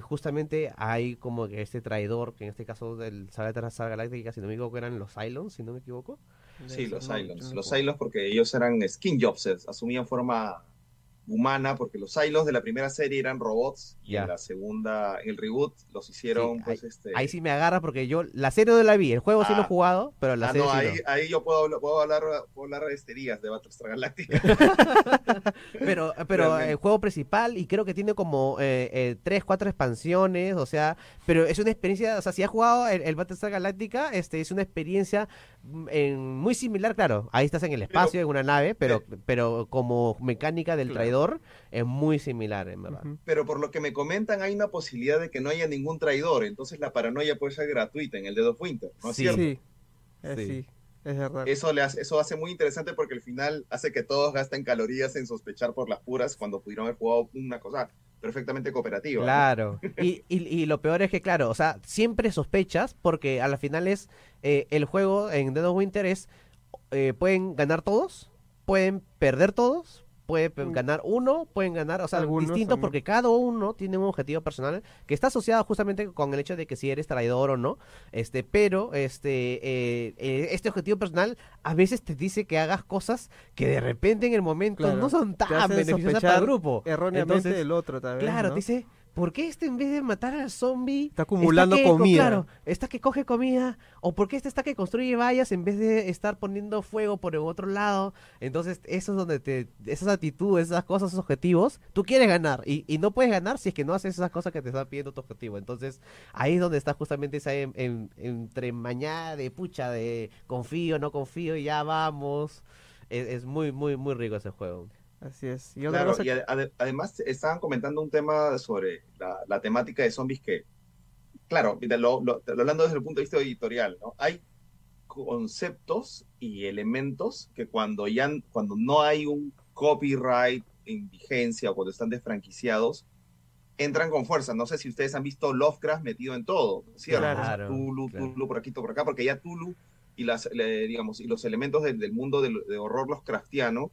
[SPEAKER 1] justamente hay como que este traidor, que en este caso del Saga de la Saga Galáctica, si no me equivoco, eran los Cylons, si no me equivoco.
[SPEAKER 3] Sí, los Cylons. Los Cylons porque ellos eran skin jobs, asumían forma humana, porque los Silos de la primera serie eran robots y en la segunda, en el reboot, los hicieron, pues,
[SPEAKER 1] ahí,
[SPEAKER 3] este...
[SPEAKER 1] Ahí sí me agarra porque yo la serie no la vi, el juego sí lo he ah. jugado, pero la
[SPEAKER 3] ah,
[SPEAKER 1] serie
[SPEAKER 3] no,
[SPEAKER 1] sí
[SPEAKER 3] ahí, ahí yo puedo, puedo hablar, puedo hablar de esterías de Battlestar Galactica.
[SPEAKER 1] pero pero el juego principal, y creo que tiene como eh, eh, tres, cuatro expansiones, o sea, pero es una experiencia, o sea, si has jugado el, Battlestar Galactica, este es una experiencia mm, muy similar, claro, ahí estás en el espacio, en una nave, pero, pero como mecánica del traidor es muy similar, en verdad.
[SPEAKER 3] Pero por lo que me comentan, hay una posibilidad de que no haya ningún traidor, entonces la paranoia puede ser gratuita en el Dead of Winter, ¿no es
[SPEAKER 2] sí.
[SPEAKER 3] cierto?
[SPEAKER 2] Sí, eh, sí. Es verdad.
[SPEAKER 3] Eso, le hace, eso hace muy interesante porque al final hace que todos gasten calorías en sospechar por las puras cuando pudieron haber jugado una cosa perfectamente cooperativa.
[SPEAKER 1] Claro. y, y, lo peor es que, claro, o sea, siempre sospechas porque a la final es eh, el juego en Dead of Winter es eh, pueden ganar todos, pueden perder todos, puede mm. ganar uno, pueden ganar, o sea, distinto porque cada uno tiene un objetivo personal que está asociado justamente con el hecho de que si eres traidor o no, este, pero este, eh, eh, este objetivo personal a veces te dice que hagas cosas que de repente en el momento no son tan beneficiosas para el grupo.
[SPEAKER 2] Erróneamente del otro también.
[SPEAKER 1] Claro, te dice, ¿por qué este en vez de matar al zombie
[SPEAKER 2] está acumulando comida?
[SPEAKER 1] Claro, está que coge comida, o por qué este está que construye vallas en vez de estar poniendo fuego por el otro lado. Entonces, eso es donde te, esas actitudes, esas cosas, esos objetivos, tú quieres ganar y, y no puedes ganar si es que no haces esas cosas que te están pidiendo tu objetivo. Entonces, ahí es donde está justamente esa en, en, entre mañana de pucha, de confío, no confío, y ya vamos. es, muy, muy, muy rico ese juego.
[SPEAKER 2] Así es.
[SPEAKER 3] Y, claro, y además estaban comentando un tema sobre la, temática de zombies que, claro, lo, lo, hablando desde el punto de vista editorial, ¿no? Hay conceptos y elementos que cuando ya cuando no hay un copyright en vigencia o cuando están desfranquiciados, entran con fuerza. No sé si ustedes han visto Lovecraft metido en todo, ¿cierto? Claro, Tulu, Tulu por aquí, por acá, porque ya Tulu y las, digamos, y los elementos del, mundo de, de, horror Lovecraftiano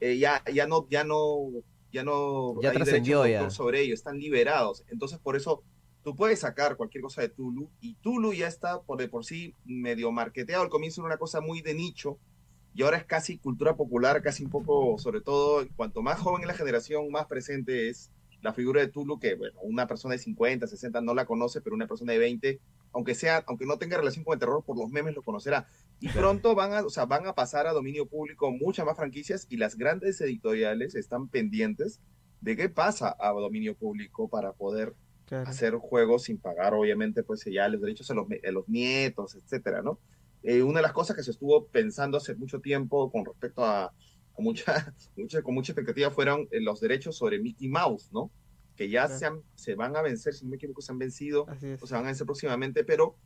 [SPEAKER 3] eh, ya, ya no, ya no, ya no
[SPEAKER 1] ya trascendió ya
[SPEAKER 3] sobre ellos, están liberados. Entonces, por eso tú puedes sacar cualquier cosa de Tulu y Tulu ya está por de por sí medio marketeado. Al comienzo era una cosa muy de nicho y ahora es casi cultura popular, casi un poco, sobre todo, cuanto más joven es la generación, más presente es la figura de Tulu, que bueno, una persona de 50, 60 no la conoce, pero una persona de 20, aunque sea, aunque no tenga relación con el terror, por los memes lo conocerá. Y pronto van a, o sea, van a pasar a dominio público muchas más franquicias y las grandes editoriales están pendientes de qué pasa a dominio público para poder hacer juegos sin pagar, obviamente, pues ya los derechos a los, a los nietos, etcétera, ¿no? Eh, una de las cosas que se estuvo pensando hace mucho tiempo con respecto a, mucha, mucha, con mucha expectativa fueron eh, los derechos sobre Mickey Mouse, ¿no? Que ya se, se, van a vencer, si no me equivoco, se han vencido, o se van a vencer próximamente, pero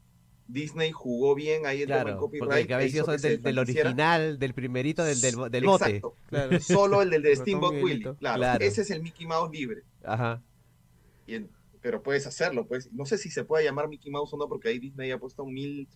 [SPEAKER 3] Disney jugó bien ahí
[SPEAKER 1] en el copyright. del, del original, del primerito, del, del, del bote.
[SPEAKER 3] Claro. Solo el del de Steamboat Willie. Claro. Ese es el Mickey Mouse libre.
[SPEAKER 1] Ajá.
[SPEAKER 3] pero puedes hacerlo, pues. No sé si se puede llamar Mickey Mouse o no, porque ahí Disney ha puesto mil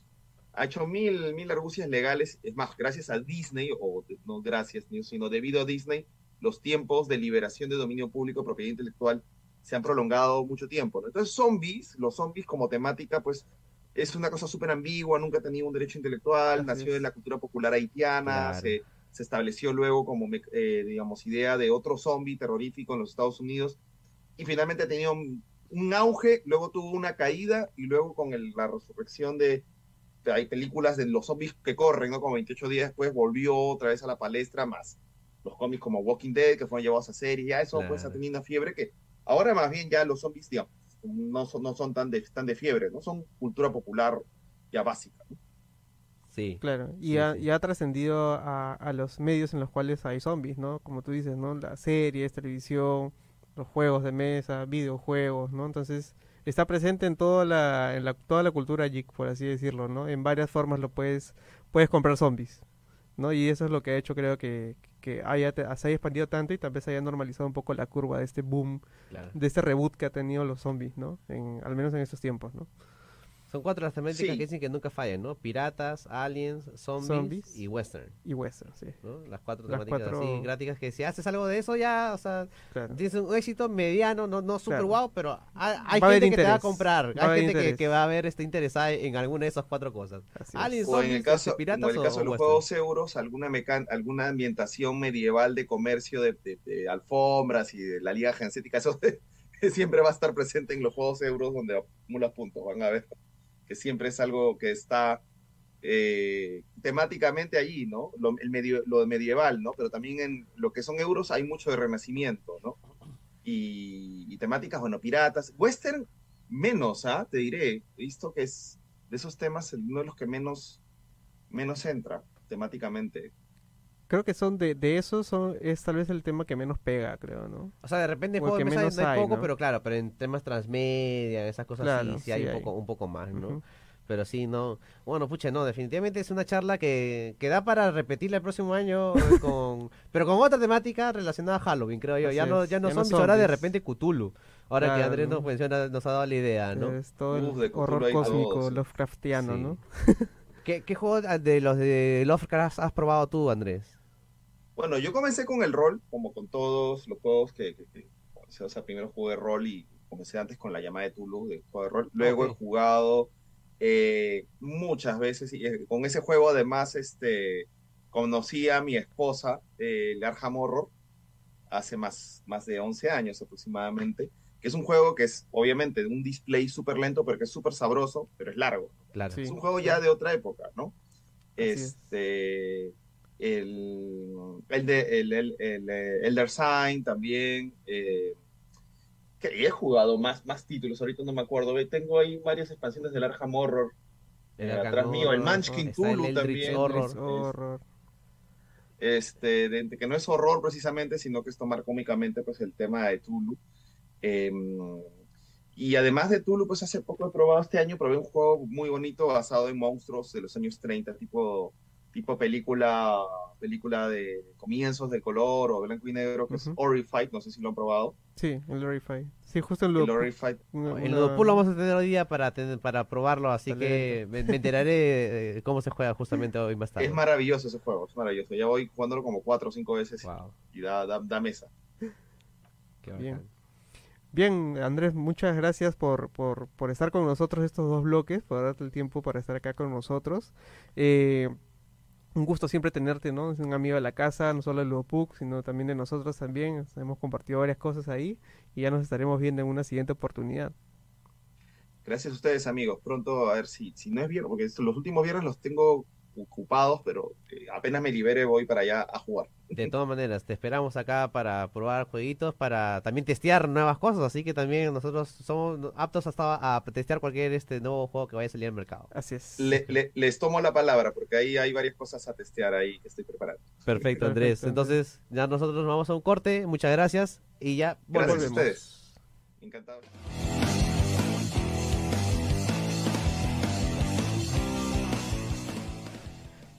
[SPEAKER 3] ha hecho mil, mil argucias legales. Es más, gracias a Disney, o no gracias, sino debido a Disney, los tiempos de liberación de dominio público, propiedad intelectual, se han prolongado mucho tiempo. Entonces, zombies, los zombies como temática, pues es una cosa súper ambigua, nunca ha tenido un derecho intelectual, nació en la cultura popular haitiana, se, se, estableció luego como, eh, digamos, idea de otro zombie terrorífico en los Estados Unidos, y finalmente ha tenido un, auge, luego tuvo una caída, y luego con la resurrección de hay películas de los zombies que corren, ¿no? Como 28 días después volvió otra vez a la palestra, más los cómics como Walking Dead, que fueron llevados a serie, ya eso pues ha tenido una fiebre que ahora más bien ya los zombies, digamos, no son, no son tan, de, tan de fiebre, no son cultura popular ya básica.
[SPEAKER 2] Sí. Claro, y ha, trascendido a, a, los medios en los cuales hay zombies, ¿no? Como tú dices, ¿no? Las series, televisión, los juegos de mesa, videojuegos, ¿no? Entonces, está presente en toda la, en la, toda la cultura geek, por así decirlo, ¿no? En varias formas lo puedes, puedes comprar zombies, ¿no? Y eso es lo que ha hecho, creo que, que haya, se haya expandido tanto y tal vez haya normalizado un poco la curva de este boom, de este reboot que ha tenido los zombies, ¿no? En, al menos en estos tiempos, ¿no?
[SPEAKER 1] Son cuatro las temáticas que dicen que nunca fallan, ¿no? Piratas, aliens, zombies, y western.
[SPEAKER 2] Y western, sí.
[SPEAKER 1] Las cuatro temáticas así gráficas que si haces algo de eso ya, o sea, tienes un éxito mediano, no, no super guau, pero hay, gente que te va a comprar, hay gente que, va a ver, está interesada en alguna de esas cuatro cosas.
[SPEAKER 3] Aliens, o en el caso, piratas, en el caso de los juegos euros, alguna, alguna ambientación medieval de comercio de, alfombras y de la liga genética, eso siempre va a estar presente en los juegos euros donde acumulas puntos, van a ver que siempre es algo que está eh, temáticamente allí, ¿no? Lo, el medio, lo medieval, ¿no? Pero también en lo que son euros hay mucho de renacimiento, ¿no? Y, temáticas, bueno, piratas. Western, menos, ¿ah? Te diré. He visto que es de esos temas uno de los que menos, menos entra temáticamente
[SPEAKER 2] creo que son de, de esos son, es tal vez el tema que menos pega, creo, ¿no?
[SPEAKER 1] O sea, de repente de menos hay, poco, pero claro, pero en temas transmedia, esas cosas sí, sí, hay, Un, poco, un poco más, ¿no? Pero sí, no. Bueno, pucha, no, definitivamente es una charla que, que da para repetirla el próximo año, con pero con otra temática relacionada a Halloween, creo yo. ya no, ya no son ahora de repente Cthulhu. Ahora que Andrés nos menciona, nos ha dado la idea, ¿no?
[SPEAKER 2] Es todo el horror cósmico, Lovecraftiano, ¿no?
[SPEAKER 1] ¿Qué, ¿Qué juego de los de Lovecraft has probado tú, Andrés?
[SPEAKER 3] Bueno, yo comencé con el rol, como con todos los juegos que, o sea, primero jugué rol y comencé antes con la llamada de Tulu de juego de rol. Luego he jugado eh, muchas veces y eh, con ese juego además este, conocí a mi esposa, eh, Arkham Horror, hace más, más de 11 años aproximadamente, que es un juego que es obviamente de un display súper lento, pero que es súper sabroso, pero es largo.
[SPEAKER 1] Claro.
[SPEAKER 3] Es un juego ya de otra época, ¿no? este el, el de el, el, el eh, Elder Sign también. Eh, que he jugado más, más títulos, ahorita no me acuerdo. Tengo ahí varias expansiones del Arkham Horror. El eh, atrás mío, el Munchkin Tulu también.
[SPEAKER 2] Horror.
[SPEAKER 3] este, de, que no es horror precisamente, sino que es tomar cómicamente pues el tema de Tulu. Em, y además de Tulu, pues hace poco he probado este año, probé un juego muy bonito basado en monstruos de los años 30, tipo, tipo película, película de comienzos de color o blanco y negro, que es Horrified, no sé si lo han probado.
[SPEAKER 2] Sí, el Horrified. Sí, justo el,
[SPEAKER 3] el Horrified.
[SPEAKER 1] El lo vamos a tener hoy día para, para probarlo, así que me, enteraré cómo se juega justamente hoy más tarde.
[SPEAKER 3] Es maravilloso ese juego, es maravilloso. Ya voy jugándolo como cuatro o cinco veces y da, da, mesa.
[SPEAKER 2] Qué Bien. Bien, Andrés, muchas gracias por, por, por, estar con nosotros estos dos bloques, por darte el tiempo para estar acá con nosotros. Eh, un gusto siempre tenerte, ¿no? Es un amigo de la casa, no solo de Ludopuc, sino también de nosotros también. Hemos compartido varias cosas ahí y ya nos estaremos viendo en una siguiente oportunidad.
[SPEAKER 3] Gracias a ustedes, amigos. Pronto, a ver si, si no es viernes, porque los últimos viernes los tengo ocupados, pero eh, apenas me libere voy para allá a jugar.
[SPEAKER 1] De todas maneras, te esperamos acá para probar jueguitos, para también testear nuevas cosas, así que también nosotros somos aptos hasta a testear cualquier este nuevo juego que vaya a salir al mercado.
[SPEAKER 2] Así es.
[SPEAKER 3] les tomo la palabra, porque ahí hay varias cosas a testear ahí que estoy preparando.
[SPEAKER 1] Perfecto, Andrés. Entonces, ya nosotros nos vamos a un corte, muchas gracias y ya
[SPEAKER 3] volvemos. Gracias a ustedes. Encantado.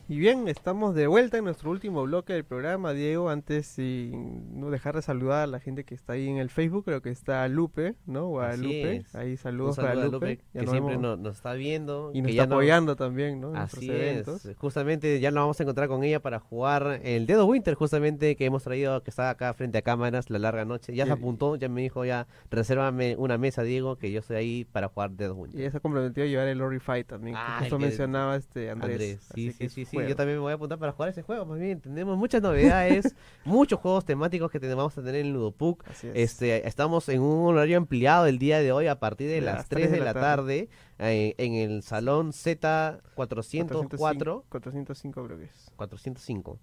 [SPEAKER 2] Y bien, estamos de vuelta en nuestro último bloque del programa, Diego. Antes, sin no dejar de saludar a la gente que está ahí en el Facebook, creo que está Lupe, ¿no? Guadalupe. Ahí saludos para Lupe,
[SPEAKER 1] que siempre nos, está viendo.
[SPEAKER 2] Y nos está apoyando también, ¿no?
[SPEAKER 1] Así es. Justamente ya nos vamos a encontrar con ella para jugar el Dedo Winter, justamente que hemos traído, que está acá frente a cámaras la larga noche. Ya se apuntó, ya me dijo, ya, resérvame una mesa, Diego, que yo estoy ahí para jugar Dedo Winter.
[SPEAKER 2] Y ella se ha comprometido a llevar el Lori Fight también, que justo mencionaba este Andrés.
[SPEAKER 1] Sí, sí, sí, sí, yo también me voy a apuntar para jugar ese juego. Más bien, tenemos muchas novedades, muchos juegos temáticos que vamos a tener en Ludopuc. Este, estamos en un horario ampliado el día de hoy a partir de, las 3 de, la tarde, eh, en el salón Z 404.
[SPEAKER 2] 405 creo que es.
[SPEAKER 1] 405.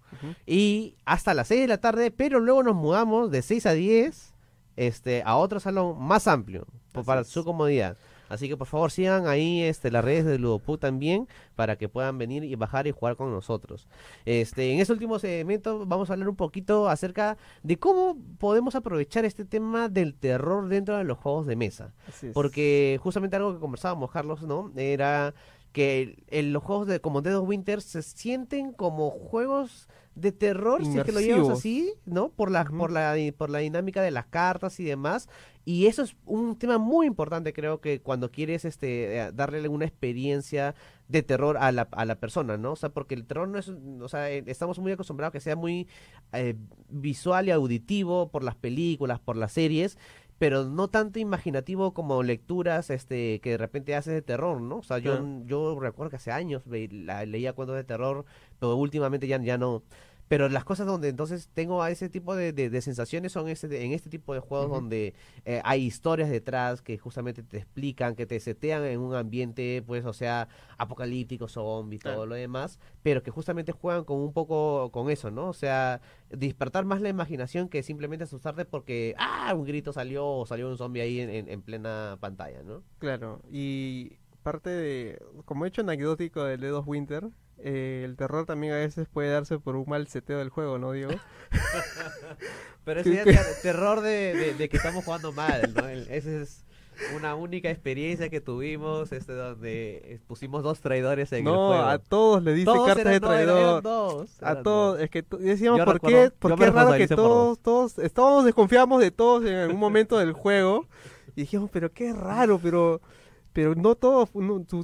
[SPEAKER 1] Y hasta las 6 de la tarde, pero luego nos mudamos de 6 a 10 este, a otro salón más amplio, para su comodidad. Así que por favor sigan ahí este, las redes de Ludopu también para que puedan venir y bajar y jugar con nosotros. Este, en este último segmento vamos a hablar un poquito acerca de cómo podemos aprovechar este tema del terror dentro de los juegos de mesa. Porque justamente algo que conversábamos, Carlos, ¿no? Era que los juegos de como Dead of Winter se sienten como juegos de terror, si es que lo llevamos así, ¿no? Por la, por la, por la dinámica de las cartas y demás. Y eso es un tema muy importante, creo que cuando quieres este eh, darle una experiencia de terror a la, a la persona, ¿no? O sea, porque el terror no es, o sea, eh, estamos muy acostumbrados a que sea muy eh, visual y auditivo por las películas, por las series, pero no tanto imaginativo como lecturas este que de repente haces de terror, ¿no? O sea, yo, yo recuerdo que hace años leía cuentos de terror, pero últimamente ya, ya no. Pero las cosas donde entonces tengo a ese tipo de, de, sensaciones son ese, en este tipo de juegos donde eh, hay historias detrás que justamente te explican, que te setean en un ambiente, pues, o sea, apocalíptico, zombie, todo lo demás, pero que justamente juegan con un poco con eso, ¿no? O sea, despertar más la imaginación que simplemente asustarte porque, ah, un grito salió o salió un zombie ahí en, en, plena pantalla, ¿no?
[SPEAKER 2] Claro, y parte de, como hecho anecdótico de Dead Winter, eh, el terror también a veces puede darse por un mal seteo del juego, ¿no, Diego?
[SPEAKER 1] Pero ese es terror de, que estamos jugando mal, ¿no? esa es una única experiencia que tuvimos, este donde pusimos dos traidores en el juego. No,
[SPEAKER 2] a todos le dice cartas de traidor. a todos, es que decíamos, ¿por qué, por qué es raro que todos, todos, estábamos desconfiamos de todos en algún momento del juego? Y dijimos, pero qué raro, pero pero no todo,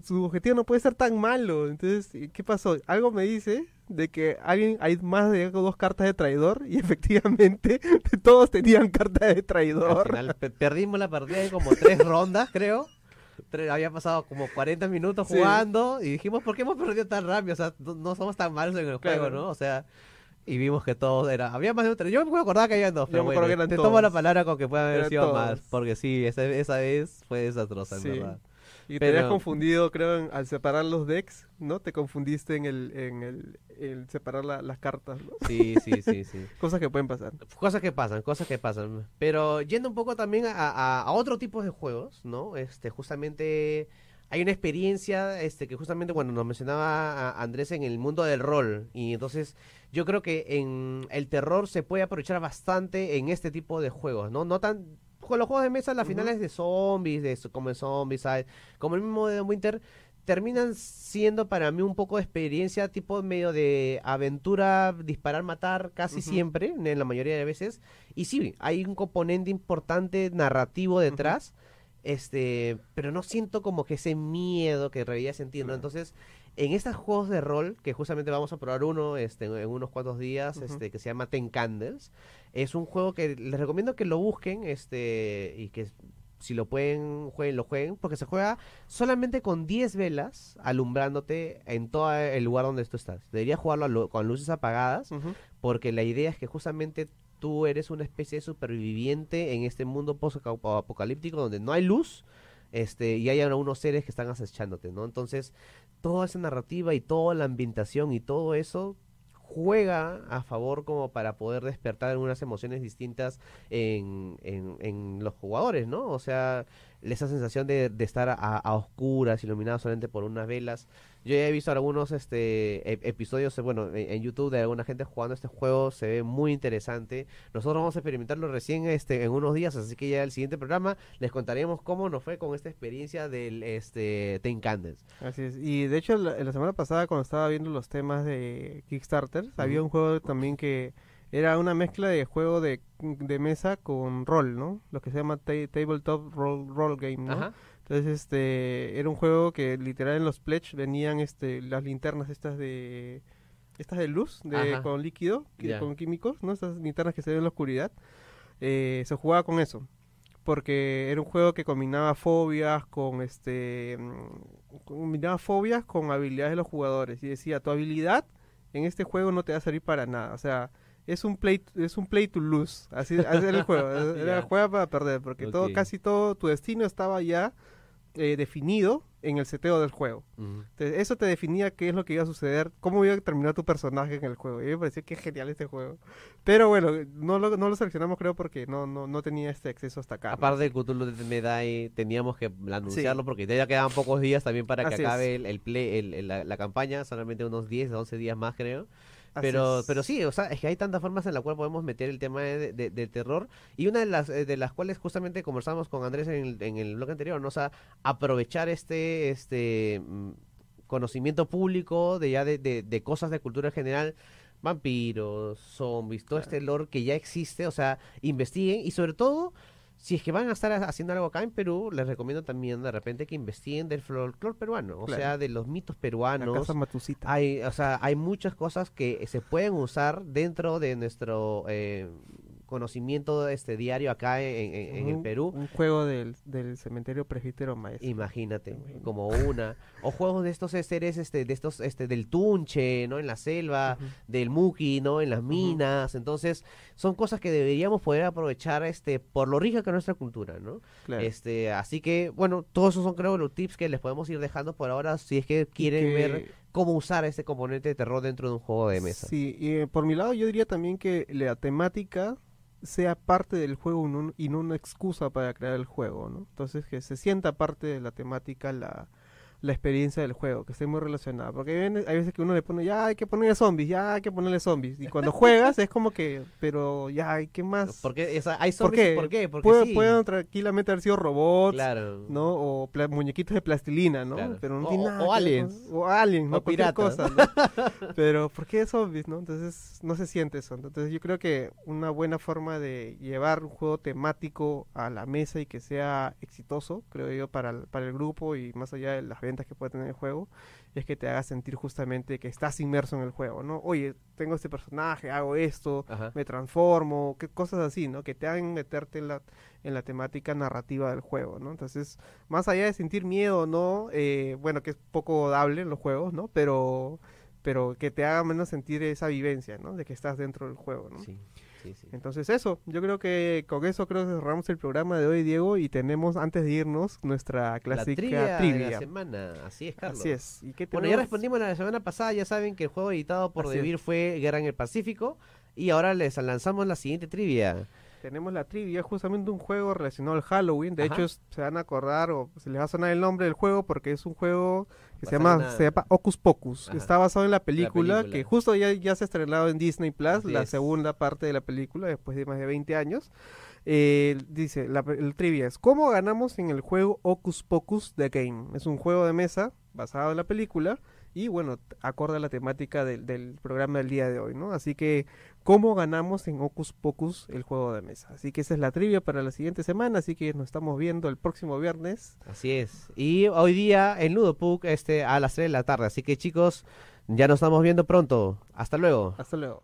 [SPEAKER 2] su, objetivo no puede ser tan malo. Entonces, ¿qué pasó? Algo me dice de que alguien hay más de dos cartas de traidor y efectivamente todos tenían cartas de traidor.
[SPEAKER 1] Al final perdimos la partida de como tres rondas, creo. había pasado como 40 minutos jugando y dijimos, ¿por qué hemos perdido tan rápido? O sea, no, somos tan malos en el juego, ¿no? O sea, y vimos que todos era había más de un yo me acordaba que había dos pero bueno, te tomo la palabra con que puedan haber sido más porque sí esa, esa vez fue desastrosa en verdad
[SPEAKER 2] y te habías confundido, creo, al separar los decks, ¿no? Te confundiste en el, en el, separar las cartas, ¿no?
[SPEAKER 1] Sí, sí, sí, sí.
[SPEAKER 2] cosas que pueden pasar.
[SPEAKER 1] Cosas que pasan, cosas que pasan. Pero yendo un poco también a, a, otro tipo de juegos, ¿no? Este, justamente hay una experiencia este que justamente cuando nos mencionaba Andrés en el mundo del rol y entonces yo creo que en el terror se puede aprovechar bastante en este tipo de juegos, ¿no? No tan con los juegos de mesa las finales de zombies, de como en Zombies, como el mismo de Winter terminan siendo para mí un poco de experiencia tipo medio de aventura, disparar, matar casi siempre, en la mayoría de veces. Y sí, hay un componente importante narrativo detrás este, pero no siento como que ese miedo que realidad sentiendo. Entonces, en estos juegos de rol, que justamente vamos a probar uno este, en unos cuantos días, este, que se llama Ten Candles, es un juego que les recomiendo que lo busquen, este, y que si lo pueden, jueguen, lo jueguen, porque se juega solamente con 10 velas alumbrándote en todo el lugar donde tú estás. Deberías jugarlo con luces apagadas, porque la idea es que justamente tú eres una especie de superviviente en este mundo post-apocalíptico donde no hay luz este, y hay unos seres que están acechándote, ¿no? Entonces, toda esa narrativa y toda la ambientación y todo eso juega a favor como para poder despertar algunas emociones distintas en, en, en los jugadores, ¿no? O sea, esa sensación de, de estar a, a, oscuras, iluminados solamente por unas velas. Yo ya he visto algunos este, episodios, eh, bueno, en, YouTube de alguna gente jugando este juego, se ve muy interesante. Nosotros vamos a experimentarlo recién este, en unos días, así que ya el siguiente programa les contaremos cómo nos fue con esta experiencia del este, Ten Candles.
[SPEAKER 2] Así es, y de hecho la, la semana pasada cuando estaba viendo los temas de Kickstarter, había un juego también que era una mezcla de juego de, de mesa con rol, ¿no? Lo que se llama tabletop roll, roll game, ¿no? Entonces, este, era un juego que literal en los pledge venían este, las linternas estas de estas de luz, de, con líquido, con químicos, ¿no? Estas linternas que se ven en la oscuridad. Eh, se jugaba con eso. Porque era un juego que combinaba fobias con este. Mm, combinaba fobias con habilidades de los jugadores. Y decía, tu habilidad en este juego no te va a servir para nada. O sea, es un play es un play to lose. Así, era el juego. Era juega para perder porque todo casi todo tu destino estaba ya eh, definido en el seteo del juego. Entonces, eso te definía qué es lo que iba a suceder cómo iba a terminar tu personaje en el juego. Y me parecía que genial este juego. Pero bueno no lo, no lo seleccionamos creo porque no no, no tenía este acceso hasta acá
[SPEAKER 1] aparte de Cthulhu Medai teníamos que anunciarlo porque ya quedaban pocos días también para que acabe el, play el, la, la, campaña. Solamente unos 10 11 días más creo pero, pero sí, o sea, es que hay tantas formas en la cual podemos meter el tema de, de, terror. Y una de las eh, de las cuales justamente conversamos con Andrés en el, en el blog anterior, ¿no? O sea, aprovechar este este mm, conocimiento público de ya de, de, cosas de cultura general vampiros, zombies, todo este lore que ya existe, o sea, investiguen y sobre todo si es que van a estar haciendo algo acá en Perú, les recomiendo también de repente que investiguen del folclore peruano, o sea, de los mitos peruanos. Hay, o sea, hay muchas cosas que se pueden usar dentro de nuestro eh, conocimiento este diario acá en, el Perú.
[SPEAKER 2] Un juego del, del cementerio presbítero maestro.
[SPEAKER 1] Imagínate, como una. O juegos de estos seres, este, de estos, este, del Tunche, ¿no? En la selva, del Muki, ¿no? En las minas. Entonces, son cosas que deberíamos poder aprovechar, este, por lo rica que es nuestra cultura, ¿no? Este, así que, bueno, todos esos son creo los tips que les podemos ir dejando por ahora, si es que quieren ver cómo usar ese componente de terror dentro de un juego de mesa.
[SPEAKER 2] Sí, y eh, por mi lado yo diría también que la temática sea parte del juego y no una excusa para crear el juego, ¿no? Entonces que se sienta parte de la temática la, la experiencia del juego, que esté muy relacionada. Porque hay veces que uno le pone, ya hay que ponerle zombies, ya hay que ponerle zombies. Y cuando juegas es como que, pero ya, hay ¿qué más?
[SPEAKER 1] Porque hay zombies, ¿por qué?
[SPEAKER 2] Porque Puede, Pueden tranquilamente haber sido robots, ¿no? O muñequitos de plastilina, ¿no? Pero no
[SPEAKER 1] o,
[SPEAKER 2] nada.
[SPEAKER 1] O aliens.
[SPEAKER 2] O aliens, ¿no? O piratas. Cosa, pero, ¿por qué zombies, no? Entonces, no se siente eso. Entonces, yo creo que una buena forma de llevar un juego temático a la mesa y que sea exitoso, creo yo, para el, para el grupo y más allá de las que puede tener el juego, es que te haga sentir justamente que estás inmerso en el juego, ¿no? Oye, tengo este personaje, hago esto, me transformo, qué cosas así, ¿no? Que te hagan meterte en la, en la temática narrativa del juego, ¿no? Entonces, más allá de sentir miedo, ¿no? Eh, bueno, que es poco dable en los juegos, ¿no? Pero, pero que te haga menos sentir esa vivencia, ¿no? De que estás dentro del juego, ¿no? Sí. Entonces eso, yo creo que con eso creo que cerramos el programa de hoy, Diego, y tenemos antes de irnos nuestra clásica
[SPEAKER 1] trivia, De la semana, así es, Carlos.
[SPEAKER 2] Así es.
[SPEAKER 1] ¿Y bueno, ya respondimos la semana pasada, ya saben que el juego editado por Devir fue Guerra en el Pacífico, y ahora les lanzamos la siguiente trivia.
[SPEAKER 2] tenemos la trivia, justamente un juego relacionado al Halloween. De hecho, se van a acordar o se les va a sonar el nombre del juego porque es un juego que se llama, se llama Ocus Pocus. Está basado en la película, que justo ya, ya se ha estrenado en Disney Plus, la segunda parte de la película, después de más de 20 años. Eh, dice, la, el trivia es, ¿cómo ganamos en el juego Ocus Pocus The Game? Es un juego de mesa basado en la película y bueno, acorde a la temática del, programa del día de hoy, ¿no? Así que, ¿cómo ganamos en Ocus Pocus el juego de mesa? Así que esa es la trivia para la siguiente semana, así que nos estamos viendo el próximo viernes.
[SPEAKER 1] Así es. Y hoy día en Ludopuk este, a las 3 de la tarde, así que chicos, ya nos estamos viendo pronto. Hasta luego.
[SPEAKER 2] Hasta luego.